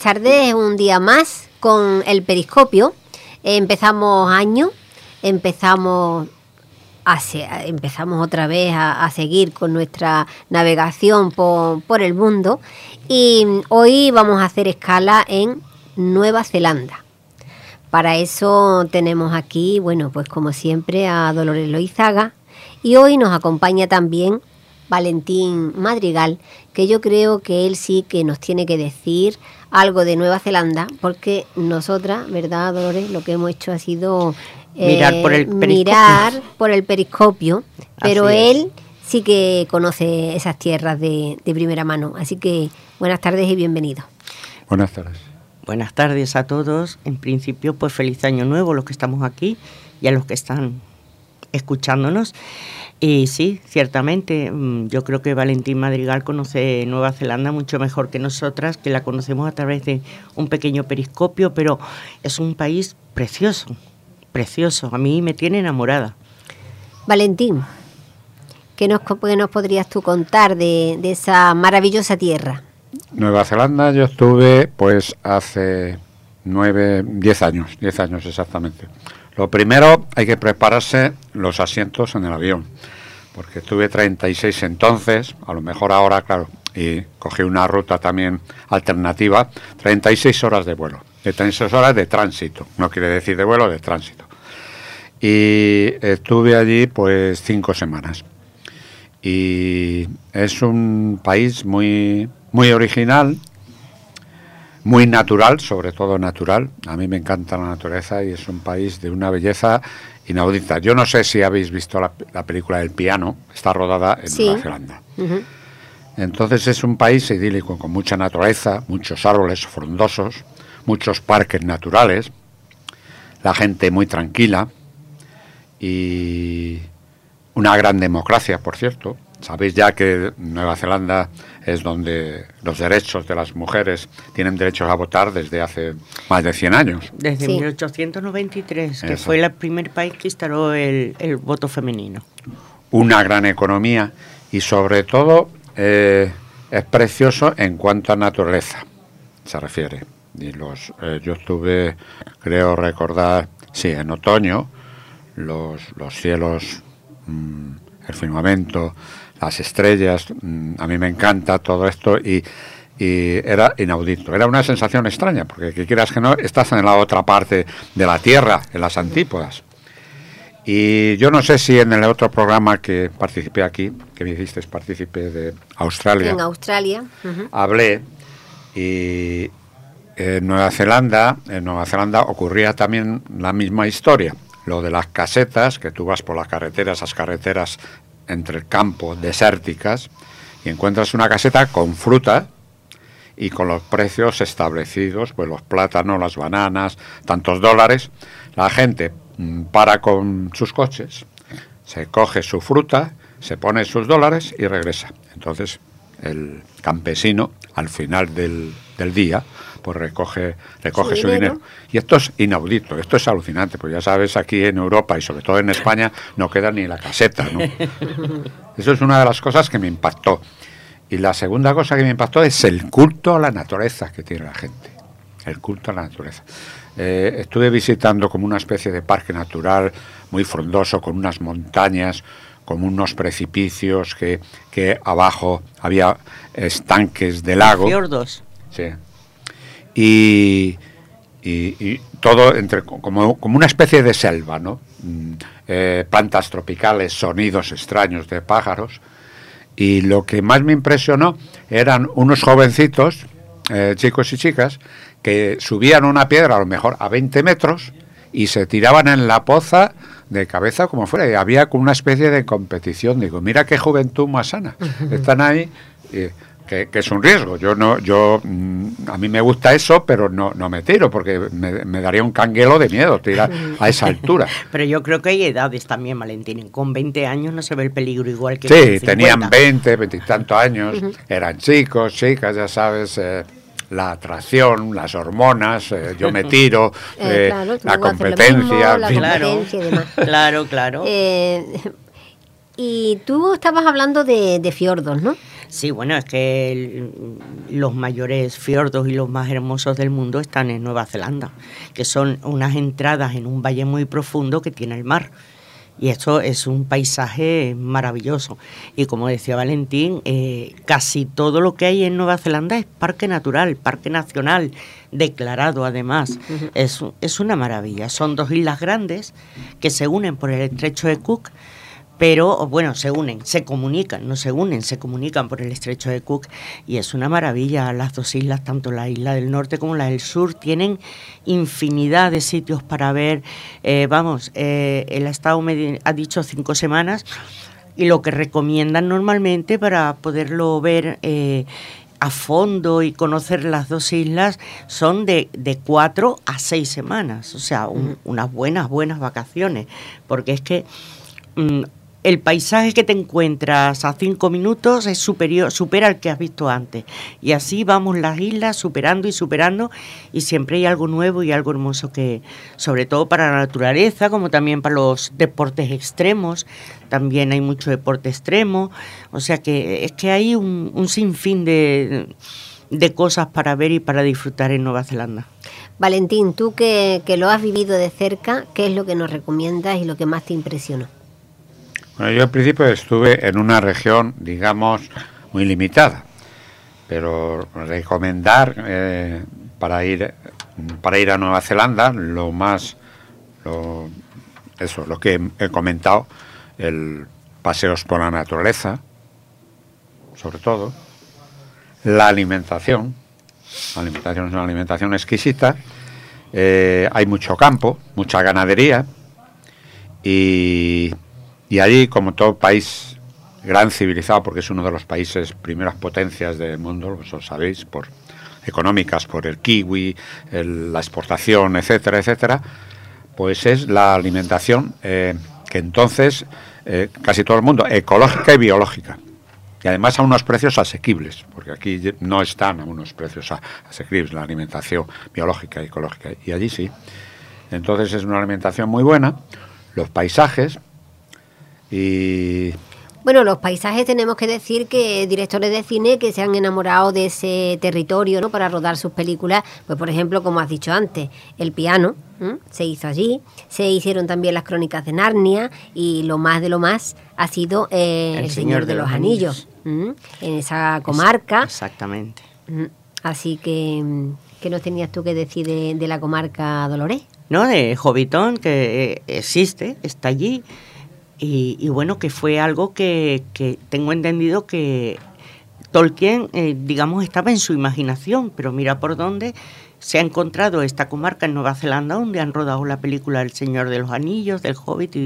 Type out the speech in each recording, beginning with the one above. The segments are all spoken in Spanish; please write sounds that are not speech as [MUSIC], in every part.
tardes, un día más con el periscopio. Empezamos año, empezamos empezamos otra vez a, seguir con nuestra navegación por, por, el mundo y hoy vamos a hacer escala en Nueva Zelanda. Para eso tenemos aquí, bueno, pues como siempre a Dolores Loizaga y hoy nos acompaña también Valentín Madrigal, que yo creo que él sí que nos tiene que decir algo de Nueva Zelanda, porque nosotras, ¿verdad, Dolores? Lo que hemos hecho ha sido mirar por el periscopio, mirar por el periscopio pero él sí que conoce esas tierras de, de primera mano. Así que buenas tardes y bienvenido. Buenas tardes. Buenas tardes a todos. En principio, pues feliz año nuevo los que estamos aquí y a los que están escuchándonos. Y sí, ciertamente, mm, yo creo que Valentín Madrigal conoce Nueva Zelanda mucho mejor que nosotras, que la conocemos a través de un pequeño periscopio, pero es un país precioso, precioso. A mí me tiene enamorada. Valentín, ¿qué nos, nos podrías tú contar de, de esa maravillosa tierra? Nueva Zelanda yo estuve pues hace nueve, diez años, diez años exactamente. Lo primero, hay que prepararse los asientos en el avión, porque tuve 36 entonces, a lo mejor ahora, claro, y cogí una ruta también alternativa, 36 horas de vuelo, de 36 horas de tránsito, no quiere decir de vuelo, de tránsito. Y estuve allí pues cinco semanas. Y es un país muy, muy original, muy natural, sobre todo natural. A mí me encanta la naturaleza y es un país de una belleza inaudita. Yo no sé si habéis visto la, película El piano, está rodada en Nueva Zelanda. Entonces es un país idílico, con mucha naturaleza, muchos árboles frondosos, muchos parques naturales, la gente muy tranquila y una gran democracia, por cierto. Sabéis ya que Nueva Zelanda es donde los derechos de las mujeres tienen derechos a votar desde hace más de 100 años. Desde 1893, que fue el primer país que instaló el, voto femenino. Una gran economía y sobre todo eh, es precioso en cuanto a naturaleza se refiere. Y los, eh, yo estuve, creo recordar, sí, en otoño, los, los cielos, mm, el firmamento, las estrellas, mm, a mí me encanta todo esto y, era inaudito. Era una sensación extraña, porque que quieras que no, estás en la otra parte de la Tierra, en las antípodas. Y yo no sé si en el otro programa que participé aquí, que me hiciste participé de Australia. En Australia. Hablé y en Nueva Zelanda, en Nueva Zelanda ocurría también la misma historia. Lo de las casetas, que tú vas por las carreteras, esas carreteras entre el campo, desérticas, y encuentras una caseta con fruta y con los precios establecidos, pues los plátanos, las bananas, tantos dólares. La gente mm, para con sus coches, se coge su fruta, se pone sus dólares y regresa. Entonces, el campesino, al final del, del día, pues recoge, recoge su, dinero. Y esto es inaudito, esto es alucinante, pues ya sabes, aquí en Europa y sobre todo en España no queda ni la caseta, ¿no? [LAUGHS] Eso es una de las cosas que me impactó. Y la segunda cosa que me impactó es el culto a la naturaleza que tiene la gente. El culto a la naturaleza. Eh, estuve visitando como una especie de parque natural muy frondoso, con unas montañas, con unos precipicios que, que abajo había estanques de lago. Fiordos. Sí, y, todo entre, como, una especie de selva, ¿no? Mm, eh, plantas tropicales, sonidos extraños de pájaros. Y lo que más me impresionó eran unos jovencitos, eh, chicos y chicas, que subían una piedra a lo mejor a 20 metros y se tiraban en la poza de cabeza como fuera. Y había como una especie de competición. Digo, mira qué juventud más sana. Están ahí que, es un riesgo. Yo no, yo mm, a mí me gusta eso, pero no, no me tiro porque me, daría un canguelo de miedo tirar a esa [LAUGHS] altura. pero yo creo que hay edades también, Valentín. Con 20 años no se ve el peligro igual que Sí, tenían 20, 20 y tantos años, eran chicos, chicas, ya sabes. Eh, la atracción, las hormonas, eh, yo me [LAUGHS] tiro, eh, la competencia. claro, claro, claro. [LAUGHS] y tú estabas hablando de, de fiordos, ¿no? Sí, bueno, es que los mayores fiordos y los más hermosos del mundo están en Nueva Zelanda, que son unas entradas en un valle muy profundo que tiene el mar. Y esto es un paisaje maravilloso. Y como decía Valentín, eh, casi todo lo que hay en Nueva Zelanda es parque natural, parque nacional, declarado además. es, es una maravilla. Son dos islas grandes que se unen por el estrecho de Cook pero bueno, se unen, se comunican, no se unen, se comunican por el estrecho de Cook y es una maravilla. Las dos islas, tanto la isla del norte como la del sur, tienen infinidad de sitios para ver. Eh, vamos, eh, el Estado me ha dicho cinco semanas y lo que recomiendan normalmente para poderlo ver eh, a fondo y conocer las dos islas son de, de cuatro a seis semanas, o sea, unas buenas, buenas vacaciones, porque es que mm, el paisaje que te encuentras a cinco minutos es superior, supera al que has visto antes. Y así vamos las islas superando y superando y siempre hay algo nuevo y algo hermoso que, sobre todo para la naturaleza, como también para los deportes extremos, también hay mucho deporte extremo. O sea que es que hay un, sinfín de, de, cosas para ver y para disfrutar en Nueva Zelanda. Valentín, tú que, que lo has vivido de cerca, ¿qué es lo que nos recomiendas y lo que más te impresionó? Bueno, yo al principio estuve en una región, digamos, muy limitada, pero recomendar eh, para ir para ir a Nueva Zelanda lo más lo, eso lo que he comentado el paseos por la naturaleza sobre todo la alimentación la alimentación es una alimentación exquisita eh, hay mucho campo mucha ganadería y y allí, como todo país gran civilizado, porque es uno de los países primeras potencias del mundo, lo sabéis, por económicas, por el kiwi, la exportación, etcétera, etcétera, pues es la alimentación eh, que entonces eh, casi todo el mundo, ecológica y biológica. Y además a unos precios asequibles, porque aquí no están a unos precios asequibles la alimentación biológica y ecológica, y allí sí. Entonces es una alimentación muy buena, los paisajes, y bueno, los paisajes tenemos que decir que directores de cine que se han enamorado de ese territorio ¿no? para rodar sus películas, pues por ejemplo, como has dicho antes, el piano se hizo allí, se hicieron también las crónicas de Narnia y lo más de lo más ha sido eh, el, Señor, de, los, Anillos, en esa comarca. Exactamente. Así que, ¿qué nos tenías tú que decir de, la comarca Dolores? No, de Jovitón, que eh, existe, está allí y, bueno, que fue algo que, tengo entendido que Tolkien, eh, digamos, estaba en su imaginación, pero mira por dónde se ha encontrado esta comarca en Nueva Zelanda, donde han rodado la película El Señor de los Anillos, del Hobbit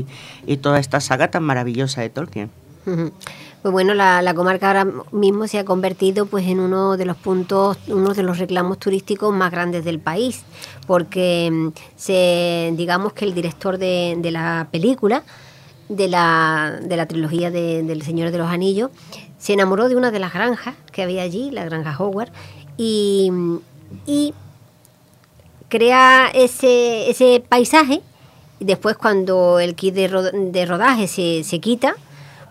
y, toda esta saga tan maravillosa de Tolkien. Pues bueno, la, la, comarca ahora mismo se ha convertido pues en uno de los puntos, uno de los reclamos turísticos más grandes del país, porque mm, se, digamos que el director de, de la película de la, de la trilogía de, del Señor de los Anillos, se enamoró de una de las granjas que había allí, la granja Howard, y, y crea ese, ese paisaje. Después cuando el kit de, de rodaje se, se quita,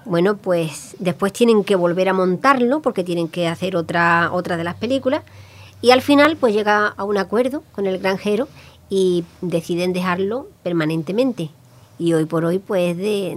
bueno, pues después tienen que volver a montarlo porque tienen que hacer otra, otra de las películas. Y al final, pues llega a un acuerdo con el granjero y deciden dejarlo permanentemente y hoy por hoy pues de,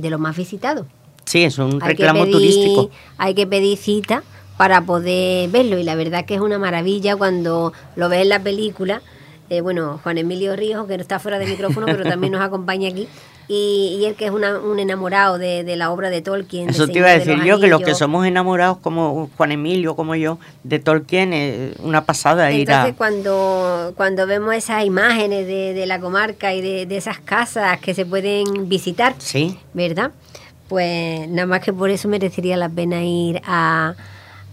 de, lo más visitado. Sí, es un reclamo turístico. Hay que pedir cita para poder verlo y la verdad que es una maravilla cuando lo ves en la película. Eh, bueno, Juan Emilio Ríos, que no está fuera de micrófono, pero también nos [LAUGHS] acompaña aquí, y, y él que es un enamorado de, la obra de Tolkien. Eso te iba a decir yo, que los que somos enamorados como Juan Emilio, como yo, de Tolkien, es una pasada ir Entonces, cuando, cuando vemos esas imágenes de, la comarca y de, esas casas que se pueden visitar, sí. ¿verdad? Pues nada más que por eso merecería la pena ir a,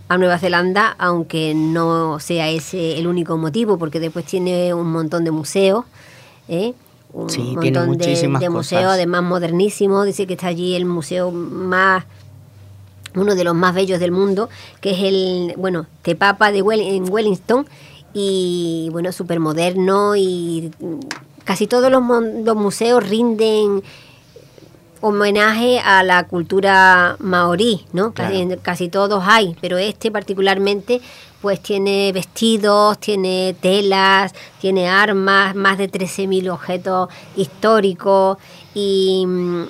a Nueva Zelanda, aunque no sea ese el único motivo, porque después tiene un montón de museos, ¿eh? Un montón de, museos, además modernísimos. Dice que está allí el museo más uno de los más bellos del mundo, que es el, bueno, Tepapa de en Wellington, y bueno, súper moderno y casi todos los, los, museos rinden homenaje a la cultura maorí, ¿no? Casi, casi todos hay, pero este particularmente pues tiene vestidos, tiene telas, tiene armas, más de 13.000 objetos históricos y mm,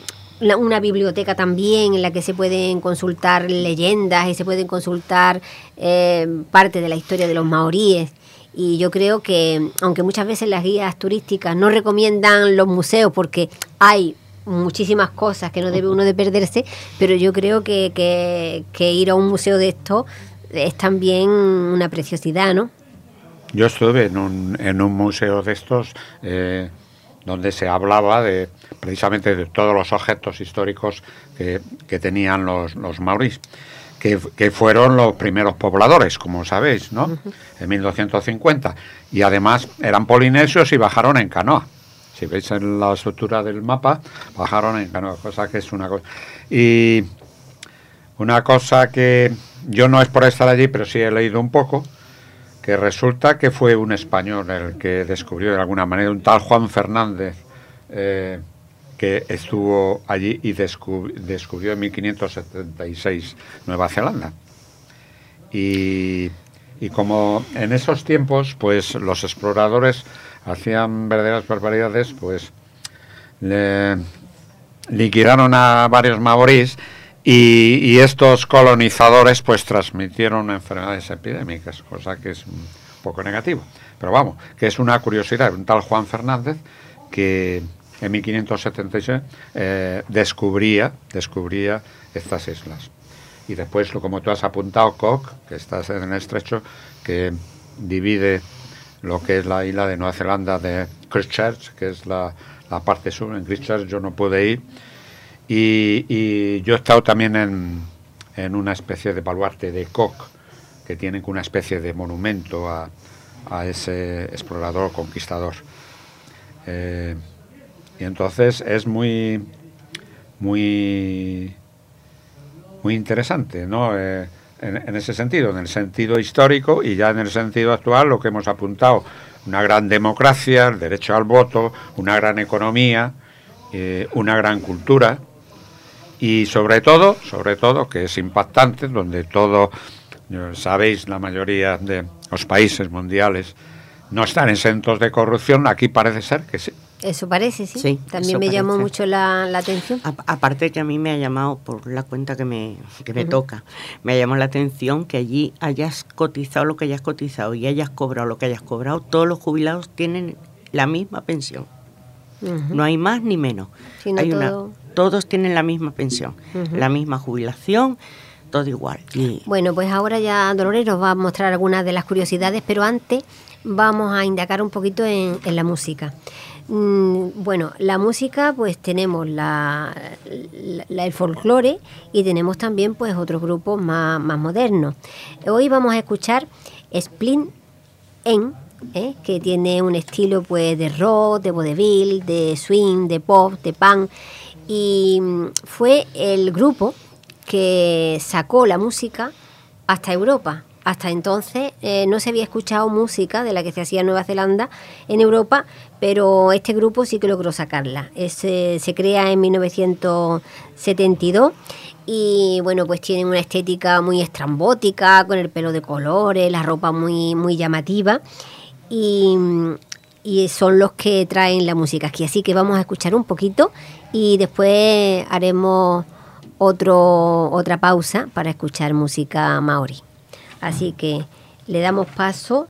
una biblioteca también en la que se pueden consultar leyendas y se pueden consultar eh, parte de la historia de los maoríes. Y yo creo que, aunque muchas veces las guías turísticas no recomiendan los museos porque hay muchísimas cosas que no debe uno de perderse, pero yo creo que, que, ir a un museo de esto es también una preciosidad, ¿no? Yo estuve en un, en un museo de estos eh, donde se hablaba de precisamente de todos los objetos históricos que, que tenían los, los maurís. Que, que, fueron los primeros pobladores, como sabéis, ¿no? En 1250. Y además eran polinesios y bajaron en canoa. Si veis en la estructura del mapa, bajaron en canoa, cosa que es una cosa. Y una cosa que yo no es por estar allí, pero sí he leído un poco, que resulta que fue un español el que descubrió de alguna manera, un tal Juan Fernández, eh, que estuvo allí y descubrió en 1576 Nueva Zelanda. Y, y como en esos tiempos, pues los exploradores hacían verdaderas barbaridades, pues le liquidaron a varios maorís y, estos colonizadores pues transmitieron enfermedades epidémicas, cosa que es un poco negativo. Pero vamos, que es una curiosidad, un tal Juan Fernández que en 1576 eh, descubría, descubría estas islas. Y después, como tú has apuntado, Cook, que estás en el estrecho, que divide lo que es la isla de Nueva Zelanda de Christchurch, que es la, parte sur. En Christchurch yo no pude ir. Y, yo he estado también en, en, una especie de baluarte de Cook, que tienen una especie de monumento a, a ese explorador conquistador. Eh, y entonces es muy, muy, muy interesante, ¿no? Eh, en, ese sentido, en el sentido histórico y ya en el sentido actual, lo que hemos apuntado, una gran democracia, el derecho al voto, una gran economía, eh, una gran cultura y sobre todo, sobre todo, que es impactante, donde todo, sabéis, la mayoría de los países mundiales no están exentos de corrupción, aquí parece ser que sí. Eso parece, sí. También me llamó mucho la, atención. aparte que a mí me ha llamado, por la cuenta que me, que me toca, me ha llamado la atención que allí hayas cotizado lo que hayas cotizado y hayas cobrado lo que hayas cobrado, todos los jubilados tienen la misma pensión. No hay más ni menos. hay una, todos tienen la misma pensión, la misma jubilación, todo igual. Bueno, pues ahora ya Dolores nos va a mostrar algunas de las curiosidades, pero antes vamos a indagar un poquito en, en la música. Mm, bueno, la música, pues tenemos la, el folclore y tenemos también pues otros grupos más, modernos. Hoy vamos a escuchar Splint En, ¿eh? que tiene un estilo pues de rock, de vodevil, de swing, de pop, de punk y mm, fue el grupo que sacó la música hasta Europa. Hasta entonces eh, no se había escuchado música de la que se hacía en Nueva Zelanda en Europa, pero este grupo sí que logró sacarla. se crea en 1972 y bueno, pues tienen una estética muy estrambótica, con el pelo de colores, la ropa muy, muy llamativa y, y son los que traen la música aquí. Así que vamos a escuchar un poquito y después haremos otro, otra pausa para escuchar música maori. Así que le damos paso.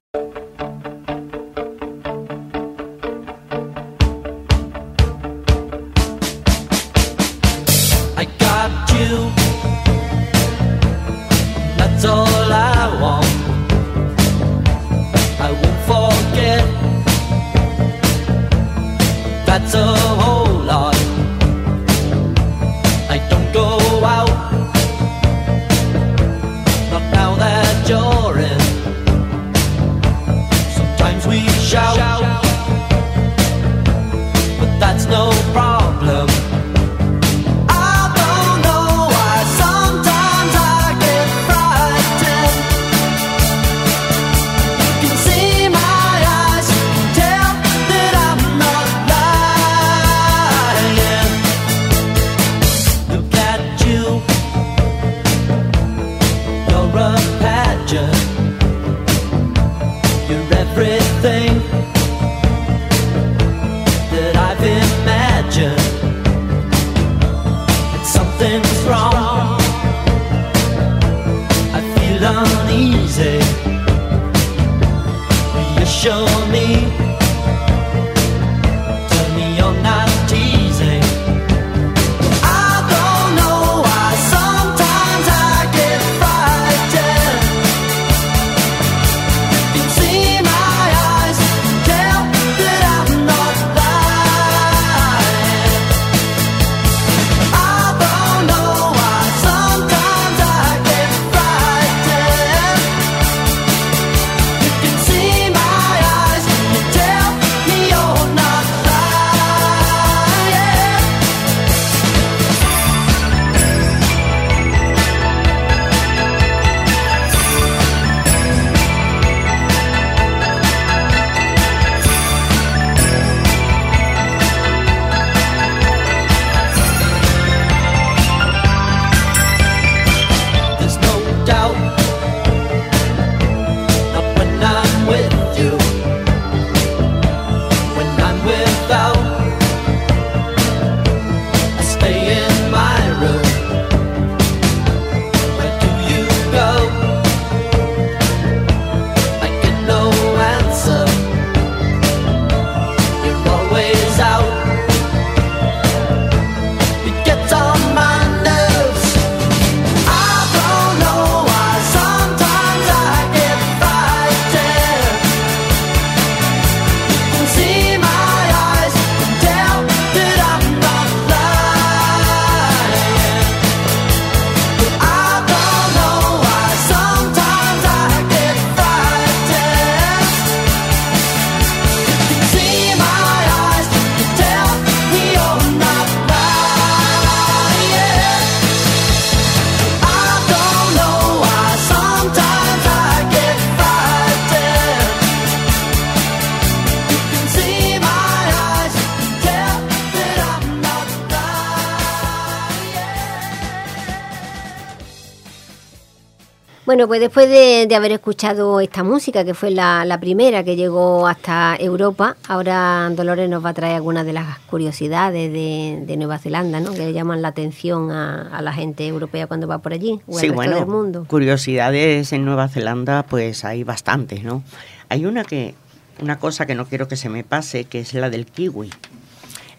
Bueno, pues después de, haber escuchado esta música, que fue la, primera que llegó hasta Europa, ahora Dolores nos va a traer algunas de las curiosidades de, Nueva Zelanda, ¿no? que le llaman la atención a, la gente europea cuando va por allí, o sí, bueno, del mundo. Curiosidades en Nueva Zelanda, pues hay bastantes, ¿no? Hay una que, una cosa que no quiero que se me pase, que es la del kiwi.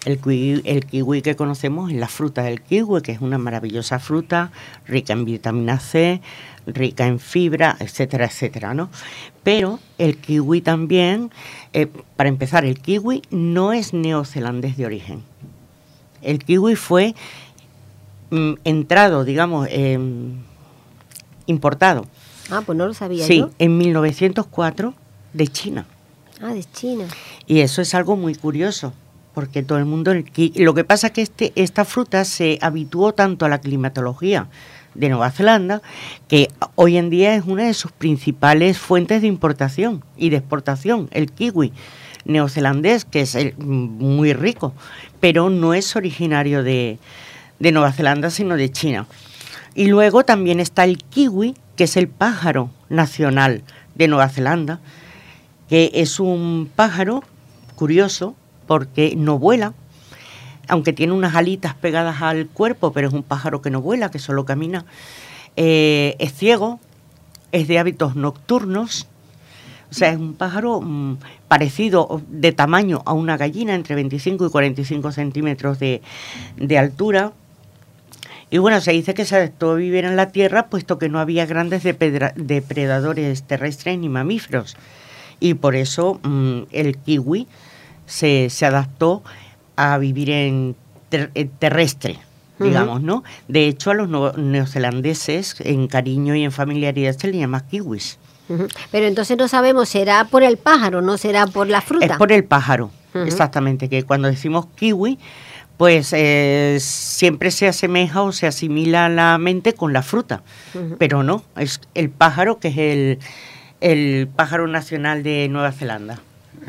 El kiwi, el kiwi que conocemos es la fruta del kiwi, que es una maravillosa fruta rica en vitamina C, rica en fibra, etcétera, etcétera, ¿no? Pero el kiwi también, eh, para empezar, el kiwi no es neozelandés de origen. El kiwi fue mm, entrado, digamos, em, importado. Ah, pues no lo sabía sí, en 1904 de China. Ah, de China. Y eso es algo muy curioso, porque todo el mundo... lo que pasa es que este, esta fruta se habituó tanto a la climatología de Nueva Zelanda, que hoy en día es una de sus principales fuentes de importación y de exportación, el kiwi neozelandés, que es muy rico, pero no es originario de, de Nueva Zelanda, sino de China. Y luego también está el kiwi, que es el pájaro nacional de Nueva Zelanda, que es un pájaro curioso porque no vuela, aunque tiene unas alitas pegadas al cuerpo, pero es un pájaro que no vuela, que solo camina. Eh, es ciego, es de hábitos nocturnos, o sea, es un pájaro mm, parecido de tamaño a una gallina, entre 25 y 45 centímetros de, altura. Y bueno, se dice que se adaptó a vivir en la tierra, puesto que no había grandes depredadores terrestres ni mamíferos. Y por eso mm, el kiwi se, se adaptó a vivir en terrestre, digamos, ¿no? De hecho, a los neozelandeses, en cariño y en familiaridad, se les llama kiwis. Pero entonces no sabemos, ¿será por el pájaro, no será por la fruta? Es por el pájaro, exactamente, que cuando decimos kiwi, pues eh, siempre se asemeja o se asimila la mente con la fruta, pero no, es el pájaro que es el, el pájaro nacional de Nueva Zelanda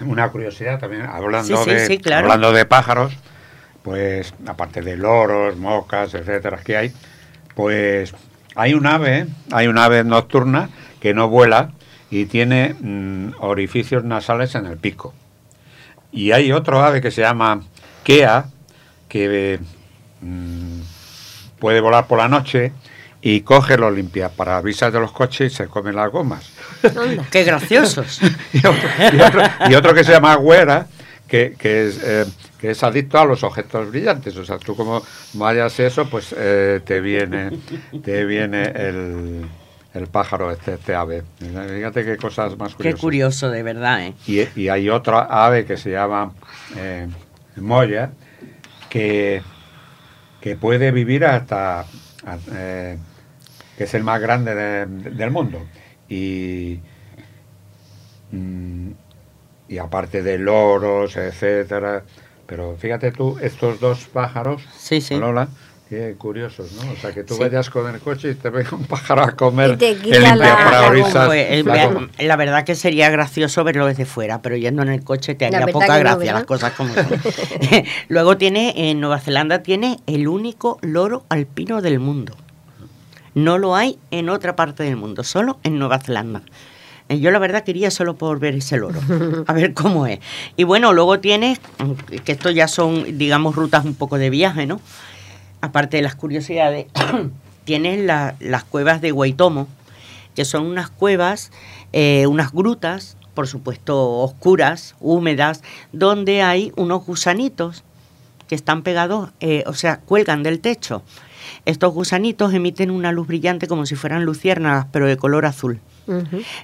una curiosidad también, hablando, de, hablando de pájaros, pues aparte de loros, mocas, etcétera, que hay, pues hay un ave, hay un ave nocturna que no vuela y tiene mm, orificios nasales en el pico. Y hay otro ave que se llama Kea, que mm, puede volar por la noche y coge los limpiaparabrisas de los coches y se come las gomas. ¡Qué graciosos! [LAUGHS] y, otro, que se llama Güera, que, es, eh, que es adicto a los objetos brillantes. O sea, tú como vayas eso, pues eh, te viene, te viene el, el pájaro, este, este, ave. Fíjate qué cosas más curiosas. Qué curioso, de verdad. ¿eh? Y, y hay otra ave que se llama eh, Moya, que, que puede vivir hasta eh, que es el más grande del mundo. Y, mm, y aparte de loros, etcétera. Pero fíjate tú, estos dos pájaros, sí, sí. Lola, Qué curiosos, ¿no? O sea, que tú vayas con el coche y te venga un pájaro a comer el la, eh, la, verdad que sería gracioso verlo desde fuera, pero yendo en el coche te haría poca gracia las cosas como son. [LAUGHS] [LAUGHS] Luego tiene, en Nueva Zelanda tiene el único loro alpino del mundo. No lo hay en otra parte del mundo, solo en Nueva Zelanda. Eh, yo la verdad quería solo por ver ese loro, [LAUGHS] a ver cómo es. Y bueno, luego tienes, que esto ya son, digamos, rutas un poco de viaje, ¿no? aparte de las curiosidades, [COUGHS] tienes las cuevas de Guaitomo, que son unas cuevas, eh, unas grutas, por supuesto oscuras, húmedas, donde hay unos gusanitos que están pegados, eh, o sea, cuelgan del techo. Estos gusanitos emiten una luz brillante como si fueran luciérnagas, pero de color azul.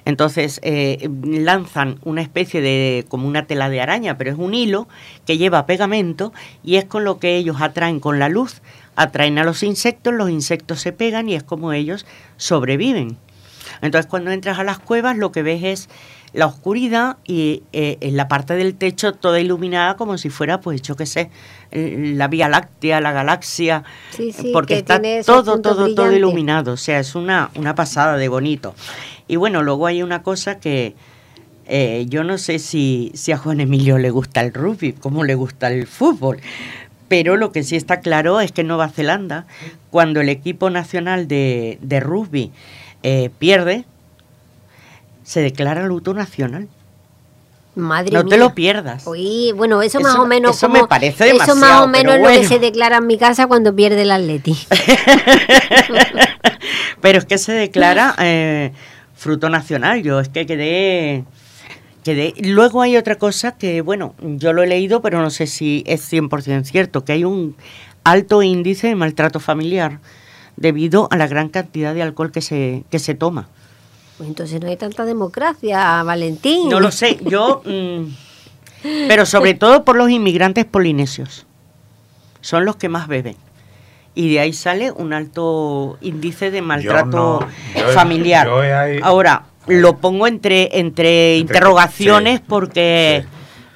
Entonces eh, lanzan una especie de, como una tela de araña, pero es un hilo que lleva pegamento y es con lo que ellos atraen con la luz atraen a los insectos, los insectos se pegan y es como ellos sobreviven. Entonces cuando entras a las cuevas lo que ves es la oscuridad y eh, en la parte del techo toda iluminada como si fuera, pues yo qué sé, la Vía Láctea, la galaxia, porque está todo, todo, todo iluminado, o sea, es una, una pasada de bonito. Y bueno, luego hay una cosa que eh, yo no sé si, si a Juan Emilio le gusta el rugby, como le gusta el fútbol, pero lo que sí está claro es que en Nueva Zelanda, cuando el equipo nacional de, rugby eh, pierde, se declara luto nacional. Madre no mía. te lo pierdas. Uy, bueno, eso, más o menos eso como- me parece Eso más demasiado, o menos es lo que se declara en mi casa cuando pierde el Atleti. [LAUGHS] Pero es que se declara [LAUGHS] eh, fruto nacional. Yo es que quedé, quedé. Luego hay otra cosa que, bueno, yo lo he leído, pero no sé si es 100% cierto, que hay un alto índice de maltrato familiar debido a la gran cantidad de alcohol que se, que se toma. Pues entonces no hay tanta democracia, Valentín. No lo sé, yo... [LAUGHS] mm, pero sobre todo por los inmigrantes polinesios. Son los que más beben. Y de ahí sale un alto índice de maltrato no, yo he- familiar. yo he ahí- Ahora, lo pongo entre, entre interrogaciones sí, porque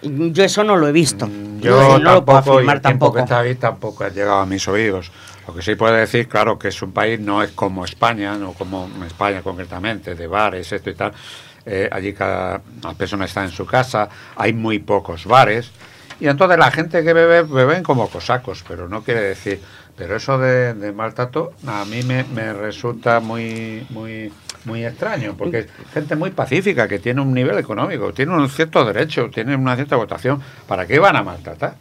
yo eso no lo he visto. Mm, Yo no lo puedo tampoco, y afirmar el tampoco. que está ahí tampoco ha llegado a mis oídos. Lo que sí puedo decir, claro, que es un país, no es como España, no como España concretamente, de bares, esto y tal. Eh, allí cada persona está en su casa, hay muy pocos bares. Y entonces la gente que bebe, beben como cosacos, pero no quiere decir. Pero eso de, de maltrato a mí me, me resulta muy, muy, muy extraño, porque es gente muy pacífica, que tiene un nivel económico, tiene un cierto derecho, tiene una cierta votación. ¿Para qué van a maltratar?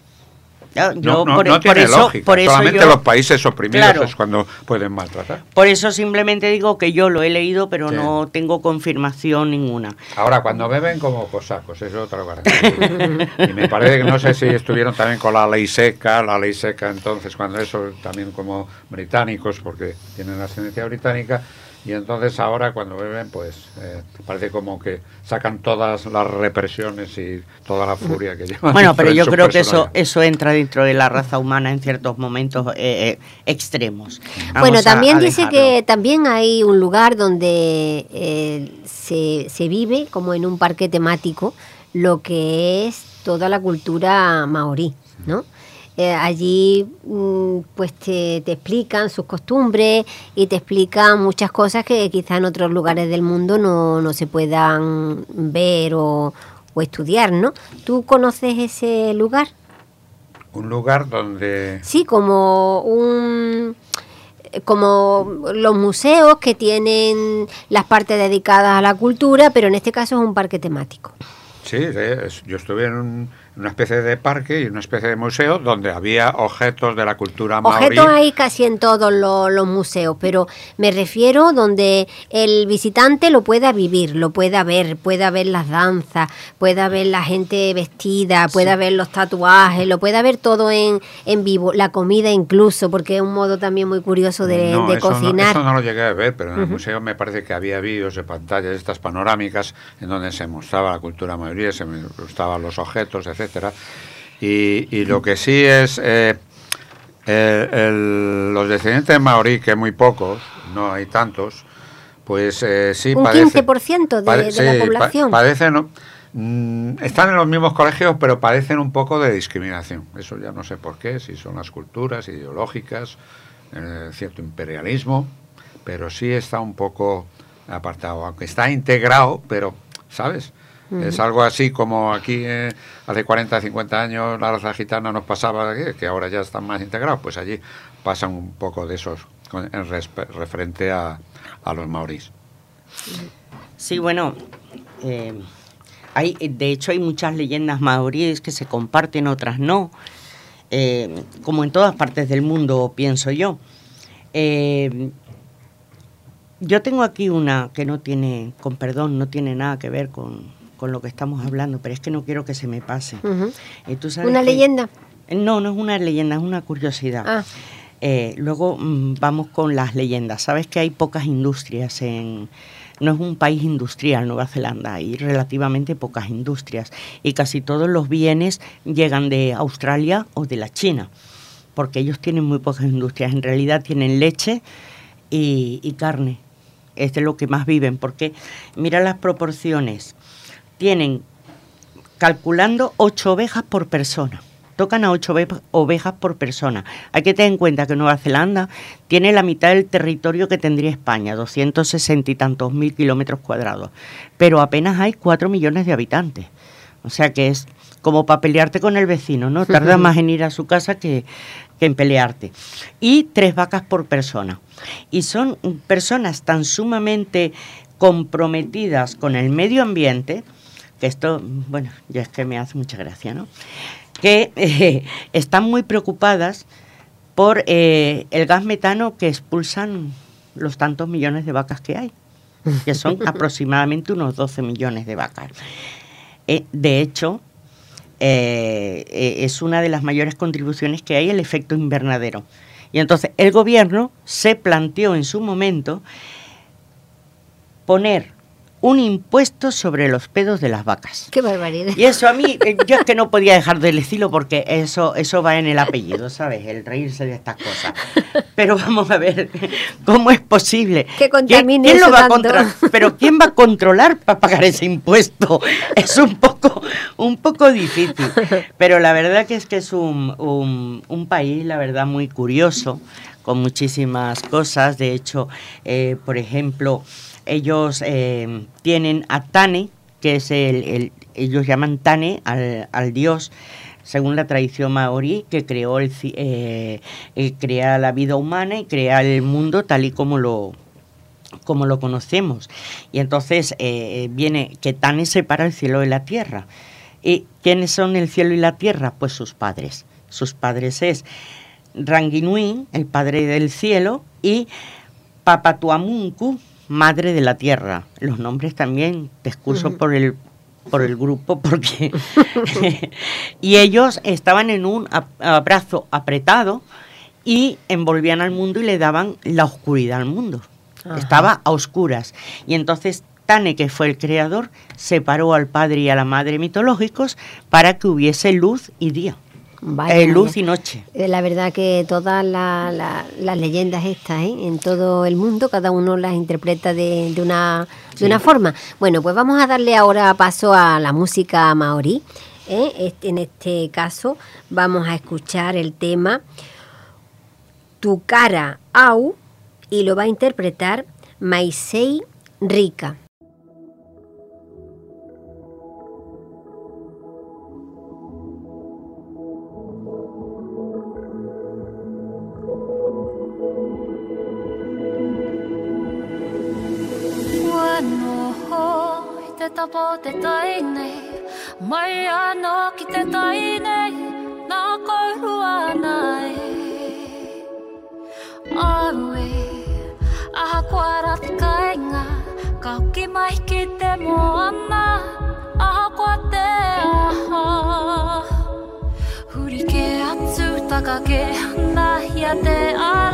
Yo No, no, por, no por tiene eso, lógica. por eso Solamente yo- los países oprimidos Claro. es cuando pueden maltratar. por eso simplemente digo que yo lo he leído, pero Sí. no tengo confirmación ninguna. Ahora, cuando beben como cosacos, eso es otra cosa. [LAUGHS] y me parece que no sé si estuvieron también con la ley seca, la ley seca entonces, cuando eso, también como británicos, porque tienen ascendencia británica, y entonces ahora cuando beben, pues eh, parece como que sacan todas las represiones y toda la furia que llevan. Bueno, pero yo creo que eso, eso entra dentro de la raza humana en ciertos momentos eh, eh, extremos. Vamos Bueno, a- también a dice dejarlo. que también hay un lugar donde eh, se, se vive como en un parque temático lo que es toda la cultura maorí, ¿no? Eh, allí mm, pues te, te explican sus costumbres y te explican muchas cosas que quizá en otros lugares del mundo no, no se puedan ver o, o estudiar, ¿no? ¿Tú conoces ese lugar? Un lugar donde... Sí, como un como los museos que tienen las partes dedicadas a la cultura, pero en este caso es un parque temático. Sí, yo estuve en un- una especie de parque y una especie de museo donde había objetos de la cultura maorí. Objetos hay casi en todos los, los museos, pero me refiero donde el visitante lo pueda vivir, lo pueda ver, pueda ver las danzas, pueda ver la gente vestida, pueda ver los tatuajes, lo pueda ver todo en, en vivo, la comida incluso, porque es un modo también muy curioso de, No, de eso no- cocinar. eso no lo llegué a ver, pero en el museo me parece que había vídeos de pantallas estas panorámicas en donde se mostraba la cultura maorí, se mostraban los objetos, etcétera. Y, y lo que sí es eh, el- el- los descendientes maorí, que muy pocos, no hay tantos, pues eh, sí Un padecen- 15% de- de la pa- población. padecen, mm, están en los mismos colegios, pero padecen un poco de discriminación. Eso ya no sé por qué, si son las culturas ideológicas, eh, cierto imperialismo, pero sí está un poco apartado, aunque está integrado, pero, ¿sabes? Es algo así como aquí eh, hace 40, 50 años la raza gitana nos pasaba, que, que ahora ya están más integrados, pues allí pasan un poco de esos con- en referente a, a los maorís. Sí, bueno, eh, hay, de hecho hay muchas leyendas maoríes que se comparten, otras no, eh, como en todas partes del mundo, pienso yo. Eh, yo tengo aquí una que no tiene, con perdón, no tiene nada que ver con, con lo que estamos hablando, pero es que no quiero que se me pase. Eh, ¿tú sabes ¿Una que- leyenda? No, no es una leyenda, es una curiosidad. Ah. Eh, luego mm, vamos con las leyendas. Sabes que hay pocas industrias en... No es un país industrial Nueva Zelanda, hay relativamente pocas industrias y casi todos los bienes llegan de Australia o de la China, porque ellos tienen muy pocas industrias. En realidad tienen leche y, y carne, es de lo que más viven, porque mira las proporciones. Tienen calculando ocho ovejas por persona. Tocan a ocho ove- ovejas por persona. Hay que tener en cuenta que Nueva Zelanda tiene la mitad del territorio que tendría España, 260 y tantos mil kilómetros cuadrados, pero apenas hay cuatro millones de habitantes. O sea que es como para pelearte con el vecino, ¿no? Tarda [LAUGHS] más en ir a su casa que, que en pelearte. Y tres vacas por persona. Y son personas tan sumamente comprometidas con el medio ambiente, que esto, bueno, ya es que me hace mucha gracia, ¿no? Que eh, están muy preocupadas por eh, el gas metano que expulsan los tantos millones de vacas que hay, que son [LAUGHS] aproximadamente unos 12 millones de vacas. Eh, de hecho, es una de las mayores contribuciones que hay el efecto invernadero. Y entonces el gobierno se planteó en su momento poner un impuesto sobre los pedos de las vacas. Qué barbaridad. Y eso a mí, eh, yo es que no podía dejar de decirlo porque eso, eso va en el apellido, ¿sabes? El reírse de estas cosas. Pero vamos a ver, ¿cómo es posible? Que contamine ¿Quién, lo va a controlar? Pero ¿quién va a controlar para pagar ese impuesto? Es un poco, un poco difícil. Pero la verdad que es que es un, un, país, la verdad, muy curioso, con muchísimas cosas. De hecho, eh, por ejemplo, ellos eh, tienen a Tane, que es el, ellos llaman Tane al, dios, según la tradición maorí, que creó el, eh, crea la vida humana y crea el mundo tal y como lo, como lo conocemos. Y entonces eh, viene que Tane separa el cielo de la tierra. ¿Y quiénes son el cielo y la tierra? Pues sus padres. Sus padres es Ranginui, el padre del cielo, y Papatuamunku, Madre de la Tierra. Los nombres también te excuso por el por el grupo [LAUGHS] porque [LAUGHS] [LAUGHS] y ellos estaban en un abrazo apretado y envolvían al mundo y le daban la oscuridad al mundo. Estaba a oscuras y entonces Tane, que fue el creador, separó al padre y a la madre mitológicos para que hubiese luz y día. Eh, luz y noche. Eh, la verdad que todas las leyendas estas, ¿eh? en todo el mundo, cada uno las interpreta de, una, de una forma. Bueno, pues vamos a darle ahora paso a la música maorí. Este, en este caso vamos a escuchar el tema Tu cara au y lo va a interpretar Maisei Rika. Te tai nei Mai anō ki te tai nei Nā kourua nai Aue Aha kuara te kainga Kauki mai ki te moana Aha kua te aha. Huri ke atu taka ke hana te aha.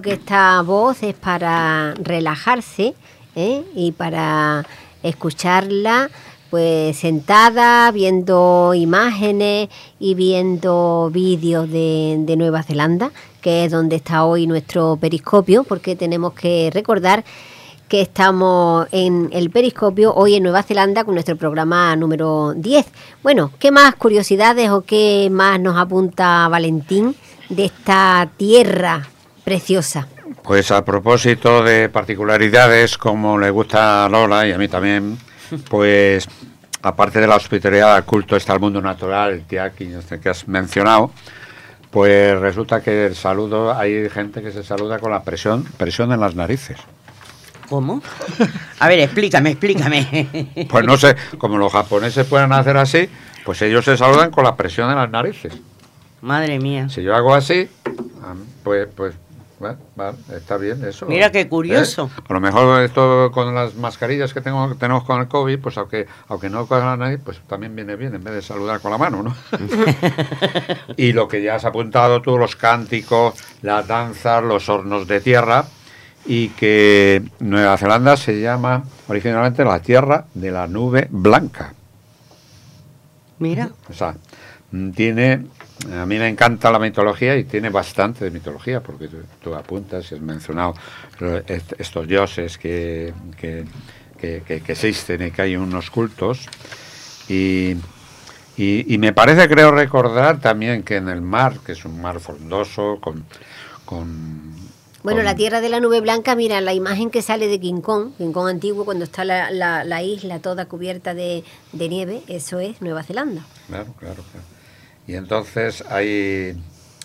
Que esta voz es para relajarse ¿eh? y para escucharla pues sentada, viendo imágenes y viendo vídeos de, de Nueva Zelanda, que es donde está hoy nuestro periscopio, porque tenemos que recordar que estamos en el Periscopio hoy en Nueva Zelanda con nuestro programa número 10. Bueno, ¿qué más curiosidades o qué más nos apunta Valentín de esta tierra preciosa? Pues a propósito de particularidades, como le gusta a Lola y a mí también, pues aparte de la hospitalidad al culto está el mundo natural, el tiaki este que has mencionado, pues resulta que el saludo, hay gente que se saluda con la presión, presión en las narices. ¿Cómo? A ver, explícame, explícame. Pues no sé, como los japoneses pueden hacer así, pues ellos se saludan con la presión en las narices. Madre mía. Si yo hago así, pues, pues está bien eso. Mira qué curioso. ¿Eh? A lo mejor esto con las mascarillas que tengo, tenemos con el COVID, pues aunque, aunque no con la nariz, pues también viene bien en vez de saludar con la mano, ¿no? [LAUGHS] y lo que ya has apuntado tú, los cánticos, las danzas, los hornos de tierra, y que Nueva Zelanda se llama originalmente la tierra de la nube blanca. Mira. O sea, tiene, a mí me encanta la mitología y tiene bastante de mitología, porque tú, tú apuntas y has mencionado estos dioses que, que, que- que- que existen y que hay unos cultos. Y, y- y me parece, creo recordar también que en el mar, que es un mar frondoso, con... con Bueno, con- la tierra de la nube blanca, mira, la imagen que sale de King Kong, King Kong antiguo, cuando está la, la- la isla toda cubierta de, de nieve, eso es Nueva Zelanda. Claro, claro, claro. Y entonces hay,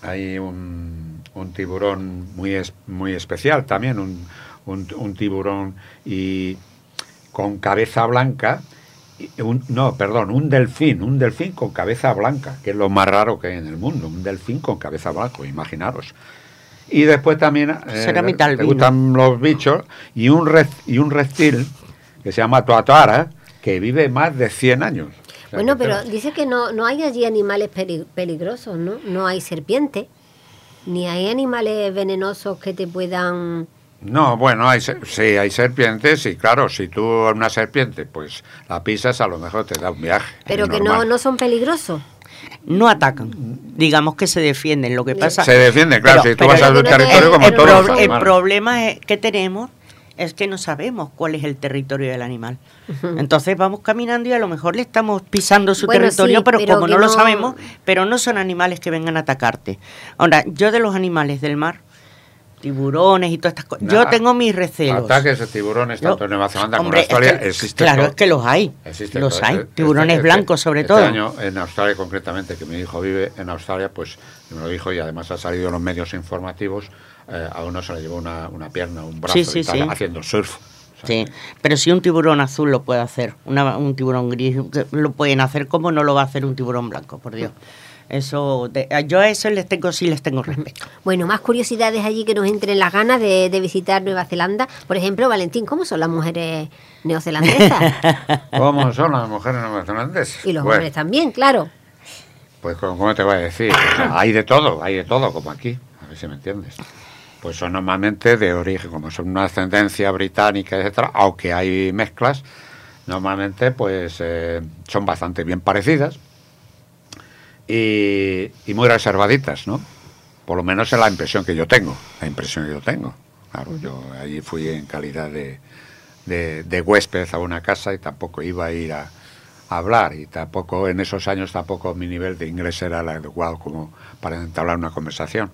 hay un, un tiburón muy, es- muy especial también, un, un- un tiburón y con cabeza blanca. un- no, perdón, un delfín, un delfín con cabeza blanca, que es lo más raro que hay en el mundo, un delfín con cabeza blanca, imaginaros. Y después también eh, te gustan los bichos y un, y un reptil que se llama tuatuara, que vive más de 100 años. Bueno, pero dice que no, no hay allí animales peli- peligrosos, ¿no? No hay serpientes, ni hay animales venenosos que te puedan... No, bueno, hay, sí, hay serpientes y claro, si tú una serpiente pues la pisas a lo mejor te da un viaje. Pero que no, normal. no son peligrosos. No atacan. Digamos que se defienden. Lo que pasa. Se defiende, claro, Pero- si tú vas a te- territorio como el, todos pro- los el problema es- que tenemos es que no sabemos cuál es el territorio del animal. Entonces vamos caminando y a lo mejor le estamos pisando su Bueno, territorio, sí, pero, pero como no, lo sabemos, pero no son animales que vengan a atacarte. Ahora, yo de los animales del mar, tiburones y todas estas cosas, yo tengo mis recelos. Ataques de tiburones Yo- tanto en Nueva Zelanda como en hombre, es Australia que- existen. Claro, todo. es que los hay. Los todo. hay. Este- Tiburones este- blancos, sobre este todo. año en Australia concretamente, que mi hijo vive en Australia, pues me lo dijo y además ha salido en los medios informativos, eh, a uno se le llevó una, una pierna, un brazo Sí, y sí, tal, sí. haciendo surf. O sea, Sí, pero si un tiburón azul lo puede hacer, una- un tiburón gris lo pueden hacer, ¿cómo no lo va a hacer un tiburón blanco? Por Dios. Eso, de- yo a eso les tengo, sí les tengo respeto. Bueno, más curiosidades allí que nos entren las ganas de, de visitar Nueva Zelanda. Por ejemplo, Valentín, ¿cómo son las mujeres neozelandesas? [LAUGHS] ¿Cómo son las mujeres neozelandesas? y los Bueno, hombres también, claro. Pues, ¿cómo cómo te voy a decir? O sea, hay de todo, hay de todo, como aquí, a ver si me entiendes. Pues son normalmente de origen, como son una ascendencia británica, etcétera, aunque hay mezclas, normalmente pues eh, son bastante bien parecidas y, muy reservaditas, ¿no? Por lo menos es la impresión que yo tengo, la impresión que yo tengo. Claro, yo allí fui en calidad de, de, de huésped a una casa y tampoco iba a ir a, a hablar y tampoco en esos años tampoco mi nivel de inglés era el adecuado como para entablar una conversación.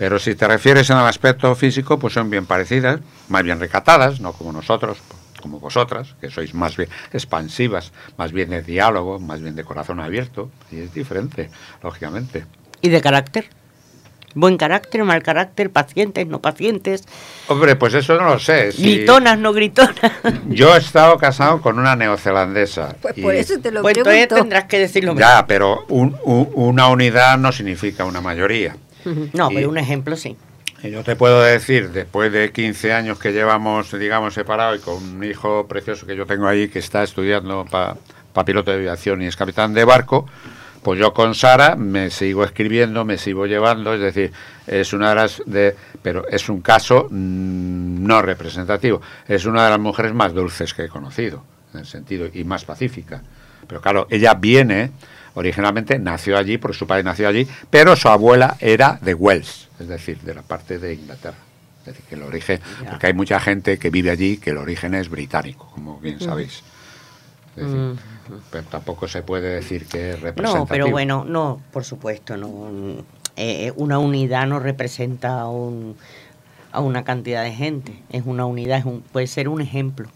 Pero si te refieres en el aspecto físico, pues son bien parecidas, más bien recatadas, no como nosotros, como vosotras, que sois más bien expansivas, más bien de diálogo, más bien de corazón abierto, y es diferente, lógicamente. ¿Y de carácter? Buen carácter, mal carácter, pacientes, no pacientes, Hombre, pues eso no lo sé. si- gritonas, no gritonas. [LAUGHS] Yo he estado casado con una neozelandesa. Pues y- por eso te lo Pues entonces pregunto. tendrás que decirlo Ya, pero un- un- una unidad no significa una mayoría. [LAUGHS] No, y- pero un ejemplo sí. Y Yo te puedo decir, después de 15 años que llevamos, digamos, separados y con un hijo precioso que yo tengo ahí que está estudiando para piloto de aviación y es capitán de barco, Pues yo con Sara me sigo escribiendo, me sigo llevando, es decir, es una de las de, pero es un caso mm, no representativo, es una de las mujeres más dulces que he conocido, en el sentido y más pacífica. Pero claro, ella viene originalmente nació allí, porque su padre nació allí, pero su abuela era de Wells, es decir, de la parte de Inglaterra. Es decir, que el origen, porque hay mucha gente que vive allí que el origen es británico, como bien sabéis. Es decir, Mm. Pero tampoco se puede decir que es representativo. No, pero bueno, no, por supuesto, no. Eh, una unidad no representa a, un, a una cantidad de gente. Es una unidad, es un, puede ser un ejemplo.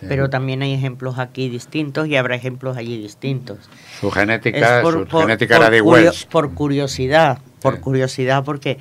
Sí. Pero también hay ejemplos aquí distintos y habrá ejemplos allí distintos. Su genética, Es por- su por- genética por era de Wells. Por curiosidad, por Sí. curiosidad, porque,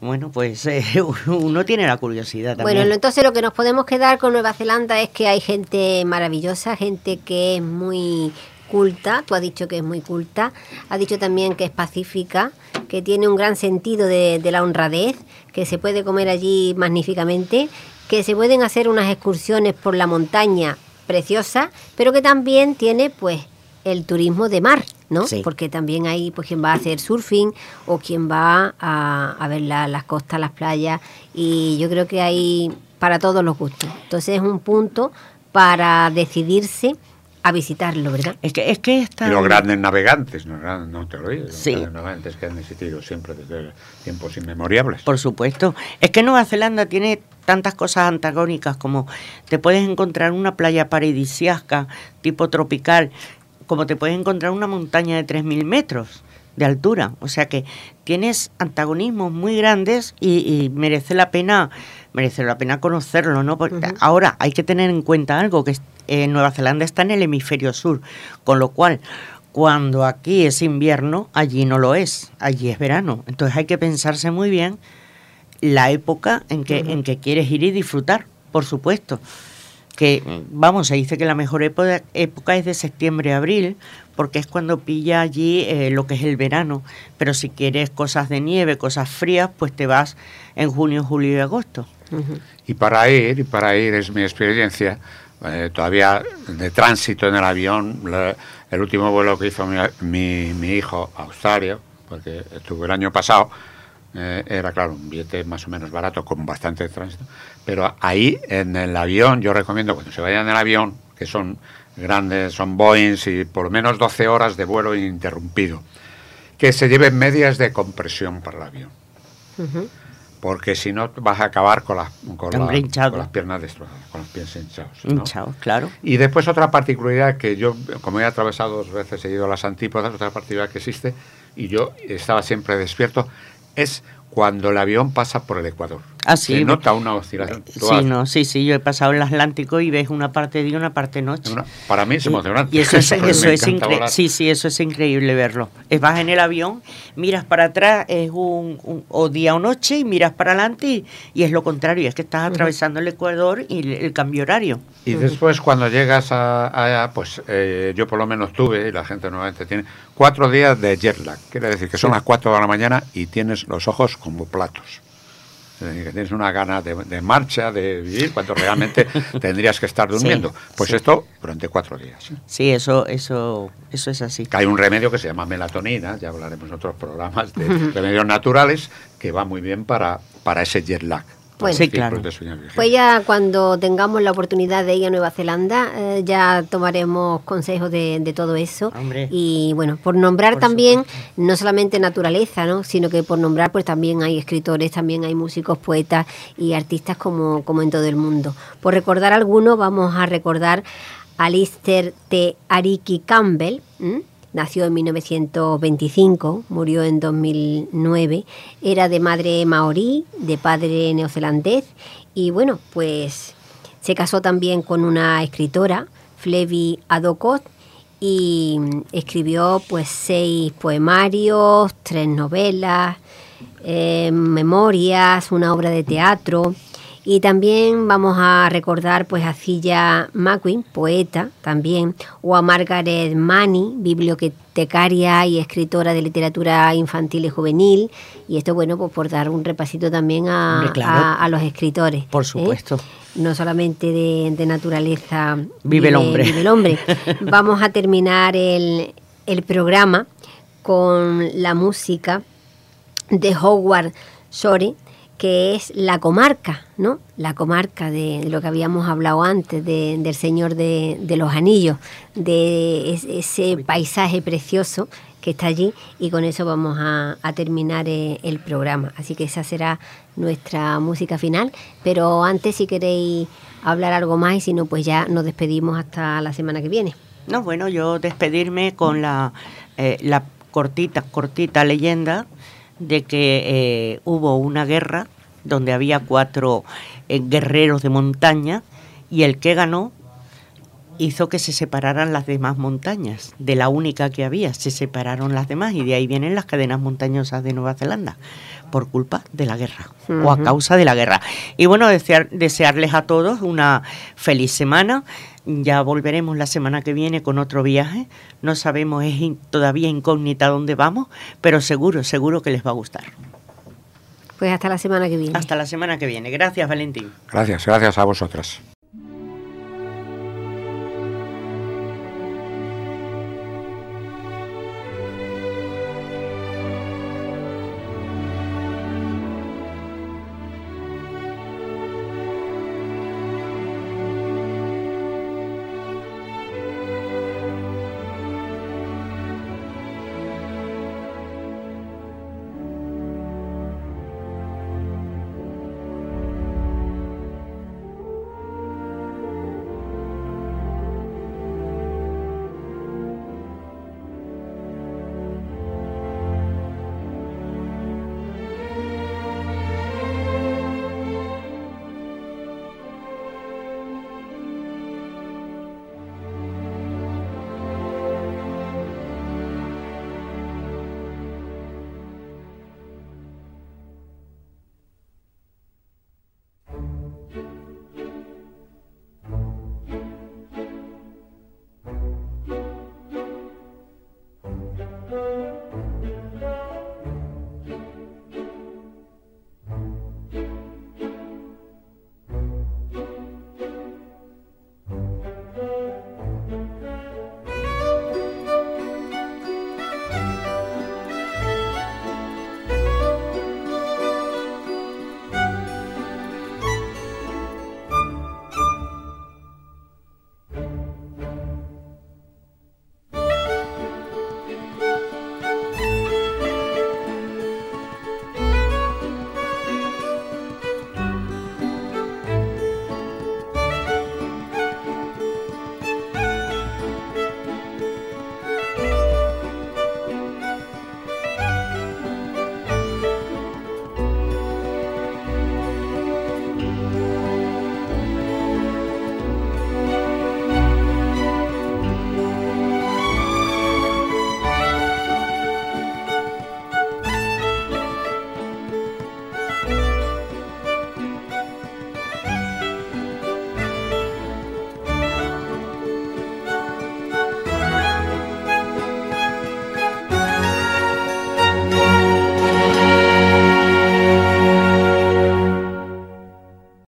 bueno, pues eh, [LAUGHS] uno tiene la curiosidad también. Bueno, entonces lo que nos podemos quedar con Nueva Zelanda es que hay gente maravillosa, gente que es muy culta, tú has dicho que es muy culta, has dicho también que es pacífica, que tiene un gran sentido de, de la honradez, que se puede comer allí magníficamente, que se pueden hacer unas excursiones por la montaña preciosas, pero que también tiene pues el turismo de mar, ¿no? Sí. Porque también hay pues quien va a hacer surfing o quien va a, a ver la- las costas, las playas y yo creo que hay para todos los gustos. Entonces es un punto para decidirse a visitarlo, ¿verdad? Es que, es que esta... Y los grandes navegantes, no, Gran- no te lo digo, los grandes navegantes que han existido siempre desde tiempos inmemoriales. Por supuesto. Es que Nueva Zelanda tiene tantas cosas antagónicas como te puedes encontrar una playa paradisiaca tipo tropical, como te puedes encontrar una montaña de 3.000 metros de altura. O sea que tienes antagonismos muy grandes y, y merece la pena merece la pena conocerlo, ¿no? Porque ahora hay que tener en cuenta algo que eh, Nueva Zelanda está en el hemisferio sur, con lo cual cuando aquí es invierno, allí no lo es, allí es verano. Entonces hay que pensarse muy bien la época en que, en que quieres ir y disfrutar, por supuesto. Que, vamos, se dice que la mejor época, época es de septiembre a abril, porque es cuando pilla allí eh, lo que es el verano. Pero si quieres cosas de nieve, cosas frías, pues te vas en junio, julio y agosto. Y para ir, y para ir es mi experiencia, eh, todavía de tránsito en el avión, el último vuelo que hizo mi, hijo a Australia, porque estuvo el año pasado, eh, era claro, un billete más o menos barato, con bastante tránsito, pero ahí en el avión, yo recomiendo cuando se vayan en el avión, que son grandes, son Boeings y por lo menos 12 horas de vuelo ininterrumpido, que se lleven medias de compresión para el avión Ujú. Porque si no vas a acabar con las, con, la- con las piernas destrozadas, con los pies hinchados. ¿no? Hinchados, claro. Y después otra particularidad que yo, como he atravesado dos veces, he ido a las antípodas, otra particularidad que existe, y yo estaba siempre despierto, es cuando el avión pasa por el Ecuador. Ah, sí. Se nota una oscilación. Tú Sí, has- no, sí, sí, yo he pasado el Atlántico y ves una parte día y una parte noche. una- para mí es Y- emocionante. Y eso es, [LAUGHS] eso me es encanta incre- volar. sí, sí, eso es increíble verlo. Es, vas en el avión, miras para atrás, es un, un- o día o noche, y miras para adelante y, y es lo contrario, es que estás atravesando el Ecuador y el, el cambio horario. Y después cuando llegas a, allá, pues eh, yo por lo menos tuve, y la gente nuevamente tiene, cuatro días de jet lag. Quiere decir que son las cuatro de la mañana y tienes los ojos como platos. Tienes una gana de, de marcha, de vivir, cuando realmente [LAUGHS] tendrías que estar durmiendo. pues sí. esto durante cuatro días. ¿eh? Sí, eso, eso, eso es así. Que hay un remedio que se llama melatonina, ya hablaremos en otros programas de [LAUGHS] remedios naturales, que va muy bien para, para ese jet lag. Bueno. Sí, claro. Pues ya cuando tengamos la oportunidad de ir a Nueva Zelanda, eh, ya tomaremos consejos de, de todo eso. Hombre. Y bueno, por nombrar Por también, no solamente naturaleza, ¿no? sino que por nombrar, pues también hay escritores, también hay músicos, poetas y artistas como, como en todo el mundo. Por recordar algunos, vamos a recordar a Lister T. Ariki Campbell. ¿m? Nació en 1925, murió en 2009. Era de madre maorí, de padre neozelandés. Y bueno, pues se casó también con una escritora, Flevi Adokot, y escribió pues seis poemarios, tres novelas, eh, memorias, una obra de teatro. Y también vamos a recordar pues a Cilla McQueen, poeta también, o a Margaret Manny, bibliotecaria y escritora de literatura infantil y juvenil. Y esto, bueno, pues por dar un repasito también a, Hombre, claro. a- a los escritores. Por ¿eh? supuesto. No solamente de, de naturaleza Vive el hombre. vive el hombre. [LAUGHS] Vamos a terminar el, el programa con la música de Howard Shore, que es la comarca, ¿no? La comarca de, lo que habíamos hablado antes, del Señor de, los Anillos, de ese paisaje precioso que está allí y con eso vamos a, terminar eh, el programa. Así que esa será nuestra música final, pero antes si queréis hablar algo más y si no, pues ya nos despedimos hasta la semana que viene. No, bueno, yo despedirme con la, eh, la cortita, cortita leyenda de que eh, hubo una guerra donde había cuatro guerreros de montaña y el que ganó hizo que se separaran las demás montañas, de la única que había, se separaron las demás y de ahí vienen las cadenas montañosas de Nueva Zelanda, por culpa de la guerra o a causa de la guerra. Y bueno, desear, desearles a todos una feliz semana. Ya volveremos la semana que viene con otro viaje. No sabemos, es todavía incógnita dónde vamos, pero seguro, seguro que les va a gustar. Pues hasta la semana que viene. Hasta la semana que viene. Gracias, Valentín. Gracias, gracias a vosotras.